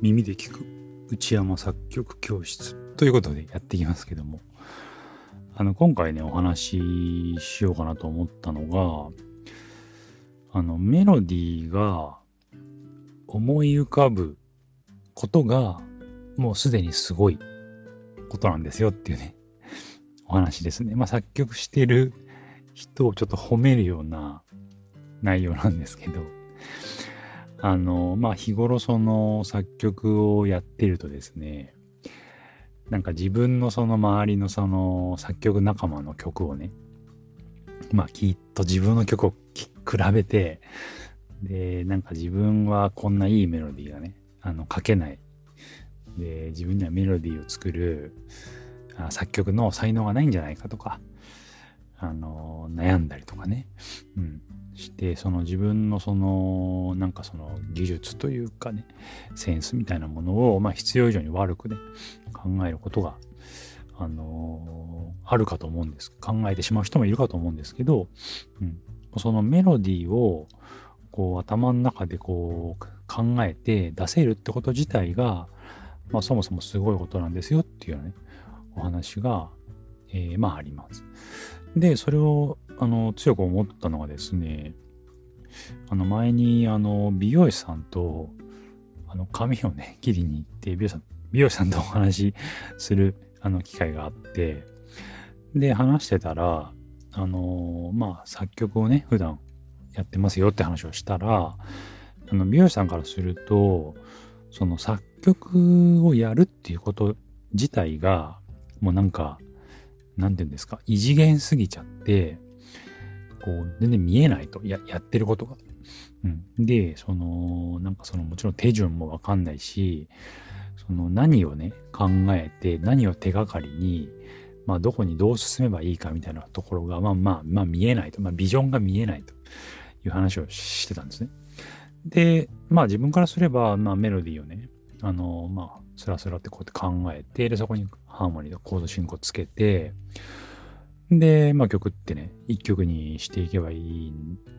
耳で聞く内山作曲教室。ということでやっていきますけども、あの、今回ね、お話ししようかなと思ったのが、あの、メロディーが思い浮かぶことが、もうすでにすごいことなんですよっていうね、お話ですね。まあ、作曲してる人をちょっと褒めるような内容なんですけど、あの、まあ、日頃その作曲をやってるとですね、なんか自分のその周りのその作曲仲間の曲をね、まあきっと自分の曲を比べて、で、なんか自分はこんないいメロディーがね、あの書けない。で、自分にはメロディーを作るあ作曲の才能がないんじゃないかとか、あの、悩んだりとかね。うん。して、その自分のその、なんかその技術というかね、センスみたいなものを、まあ必要以上に悪くね、考えることが、あの、あるかと思うんです。考えてしまう人もいるかと思うんですけど、うん。そのメロディーを、こう頭の中でこう考えて出せるってこと自体が、まあそもそもすごいことなんですよっていうね、お話が、えー、まああります。で、それを、あの、強く思ったのがですね、あの、前に、あの、美容師さんと、あの、髪をね、切りに行って、美容師さん、美容師さんとお話しする、あの、機会があって、で、話してたら、あの、まあ、作曲をね、普段やってますよって話をしたら、あの、美容師さんからすると、その作曲をやるっていうこと自体が、もうなんか、なんて言うんですか、異次元すぎちゃって、こう、全然見えないと、や、やってることが。うん。で、その、なんかその、もちろん手順もわかんないし、その何をね、考えて、何を手がかりに、まあ、どこにどう進めばいいかみたいなところが、まあまあ、まあ見えないと、まあビジョンが見えないという話をしてたんですね。で、まあ自分からすれば、まあメロディーをね、あの、まあ、スラスラってこうやって考えて、で、そこにハーモニーとコード進行つけて、で、まあ曲ってね、一曲にしていけばいい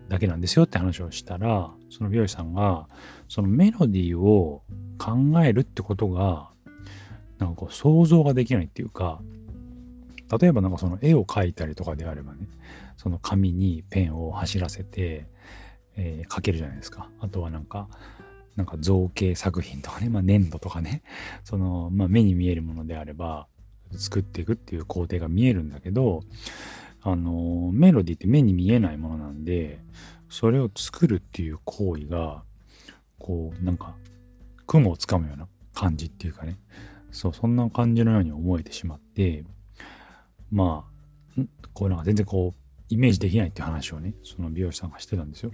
だけなんですよって話をしたら、その美容師さんが、そのメロディーを考えるってことが、なんかこう想像ができないっていうか、例えばなんかその絵を描いたりとかであればね、その紙にペンを走らせて、えー、描けるじゃないですか。あとはなんか、なんか造形作品とかね、まあ、粘土とかね、その、まあ、目に見えるものであれば、作っていくっていう工程が見えるんだけど、あの、メロディーって目に見えないものなんで、それを作るっていう行為が、こう、なんか、雲をつかむような感じっていうかね、そう、そんな感じのように思えてしまって、まあ、こうなんか全然こう、イメージできないっていう話をね、その美容師さんがしてたんですよ。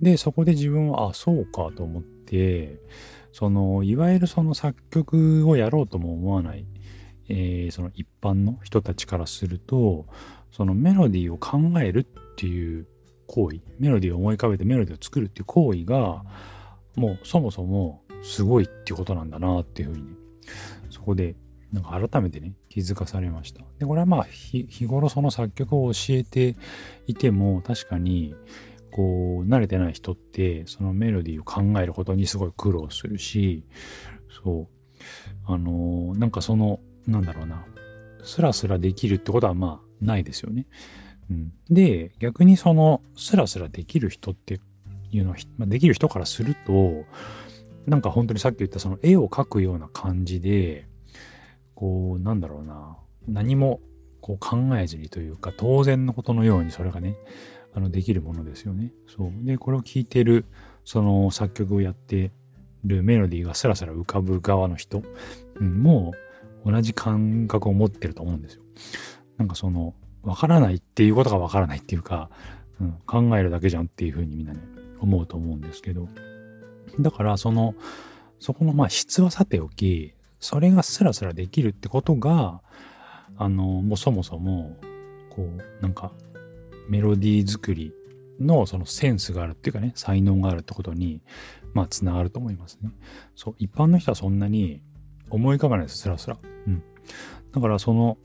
で、そこで自分は、あ、そうかと思って、その、いわゆるその作曲をやろうとも思わない、えー、その一般の人たちからすると、そのメロディーを考えるっていう行為、メロディーを思い浮かべてメロディーを作るっていう行為が、もうそもそもすごいっていうことなんだなっていうふうに、ねそこでなんか改めてね、気づかされました。で、これはまあ日頃その作曲を教えていても確かにこう、慣れてない人って、そのメロディーを考えることにすごい苦労するし、そう、あの、なんかその、なんだろうな、スラスラできるってことはまあ、ないですよね。うん、で、逆にその、スラスラできる人っていうのは、まあ、できる人からすると、なんか本当にさっき言ったその絵を描くような感じで、こう、なんだろうな、何もこう考えずにというか、当然のことのようにそれがね、あの、できるものですよね。そう。で、これを聴いてる、その作曲をやってるメロディーがスラスラ浮かぶ側の人、うん、も同じ感覚を持ってると思うんですよ。なんかその、わからないっていうことがわからないっていうか、うん、考えるだけじゃんっていうふうにみんなね、思うと思うんですけど。だからその、そこのまあ質はさておき、それがスラスラできるってことが、あの、もうそもそも、こう、なんか、メロディー作りのそのセンスがあるっていうかね、才能があるってことに、まあ、つながると思いますね。そう、一般の人はそんなに思い浮かばないです、スラスラ。うん。だからその、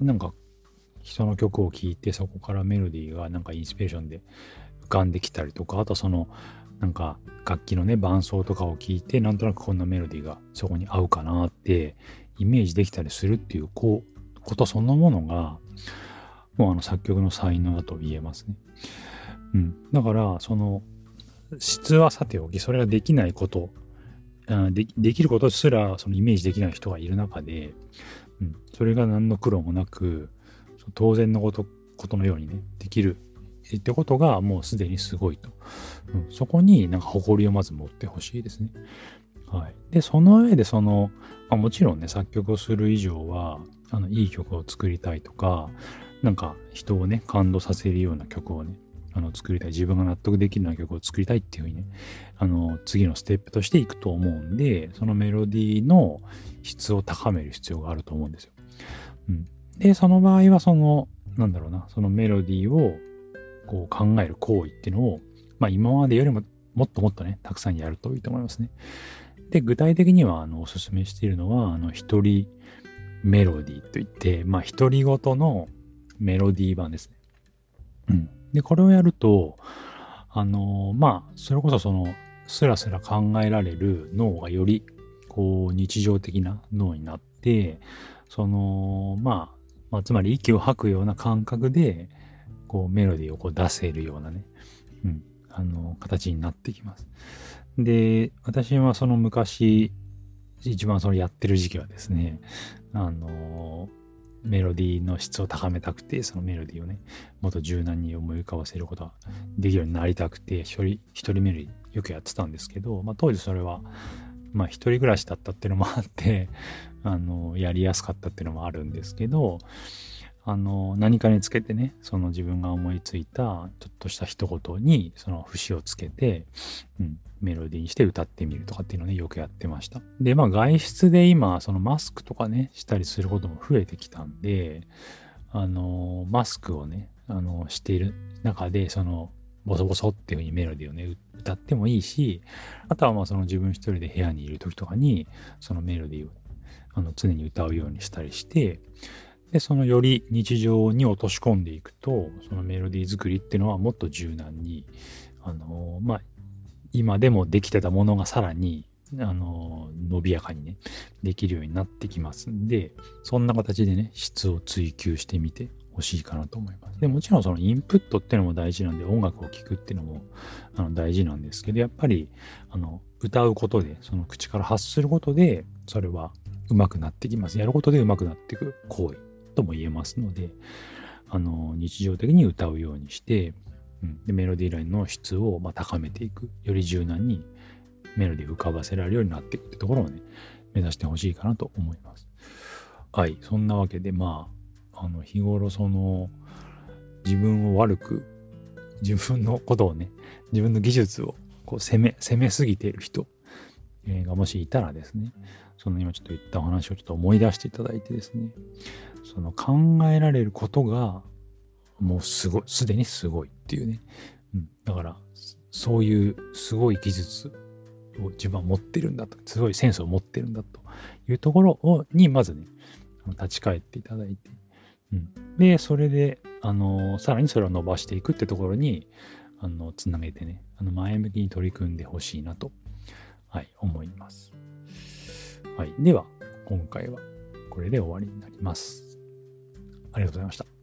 なんか、人の曲を聴いて、そこからメロディーがなんかインスピレーションで浮かんできたりとか、あとその、なんか楽器のね、伴奏とかを聞いて、なんとなくこんなメロディーがそこに合うかなってイメージできたりするっていう、こう、ことそのものが、もうあの作曲の才能だと言えますね。うん。だから、その、質はさておき、それができないこと、でできることすらそのイメージできない人がいる中で、うん、それが何の苦労もなく、当然のことことのようにね、できるってことがもうすでにすごいと。うん、そこになんか誇りをまず持ってほしいですね。はい。で、その上でその、まあ、もちろんね、作曲をする以上は、あの、いい曲を作りたいとか、なんか人をね、感動させるような曲をね、あの、作りたい。自分が納得できるような曲を作りたいっていうふうにね、あの、次のステップとしていくと思うんで、そのメロディーの質を高める必要があると思うんですよ。うん。で、その場合はその、なんだろうな、そのメロディーをこう考える行為っていうのを、まあ今までよりももっともっとね、たくさんやるといいと思いますね。で、具体的には、あの、おすすめしているのは、あの、一人メロディーといって、まあ、独り言のメロディー版ですね。うん。で、これをやると、あの、まあ、それこそその、スラスラ考えられる脳がより、こう、日常的な脳になって、その、まあ、まあ、つまり息を吐くような感覚で、こう、メロディーをこう出せるようなね、うん、あの、形になってきます。で、私はその昔、一番そのやってる時期はですね、あの、メロディーの質を高めたくて、そのメロディーをね、もっと柔軟に思い浮かばせることができるようになりたくて、一人、一人メロディーよくやってたんですけど、まあ当時それは、まあ一人暮らしだったっていうのもあって、あの、やりやすかったっていうのもあるんですけど、あの、何かにつけてね、その自分が思いついたちょっとした一言に、その節をつけて、うん、メロディーにして歌ってみるとかっていうのをね、よくやってました。で、まあ外出で今、そのマスクとかね、したりすることも増えてきたんで、あの、マスクをね、あの、している中で、その、ボソボソっていう風にメロディーをね、歌ってもいいし、あとはまあその自分一人で部屋にいる時とかに、そのメロディーをあの常に歌うようにしたりして、で、そのより日常に落とし込んでいくと、そのメロディー作りっていうのはもっと柔軟に、あの、まあ、今でもできてたものがさらに、あの、伸びやかにね、できるようになってきますんで、そんな形でね、質を追求してみてほしいかなと思います。でもちろんそのインプットっていうのも大事なんで、音楽を聴くっていうのもあの大事なんですけど、やっぱり、あの、歌うことで、その口から発することで、それは上手くなってきます。やることで上手くなっていく行為とも言えますので、あの、日常的に歌うようにして、うん、でメロディーラインの質をま高めていく。より柔軟にメロディーを浮かばせられるようになっていくってところをね、目指してほしいかなと思います。はい。そんなわけで、まあ、あの、日頃その、自分を悪く、自分のことをね、自分の技術をこう攻め、攻めすぎている人、がもしいたらですね、その今ちょっと言ったお話をちょっと思い出していただいてですね、その考えられることがもうすごい、すでにすごいっていうね。うん、だから、そういうすごい技術を自分は持ってるんだと、すごいセンスを持ってるんだというところをに、まずね、立ち返っていただいて、うん、で、それで、あの、さらにそれを伸ばしていくってところに、あの、つなげてね、あの、前向きに取り組んでほしいなと、はい、思います。はい。では、今回はこれで終わりになります。ありがとうございました。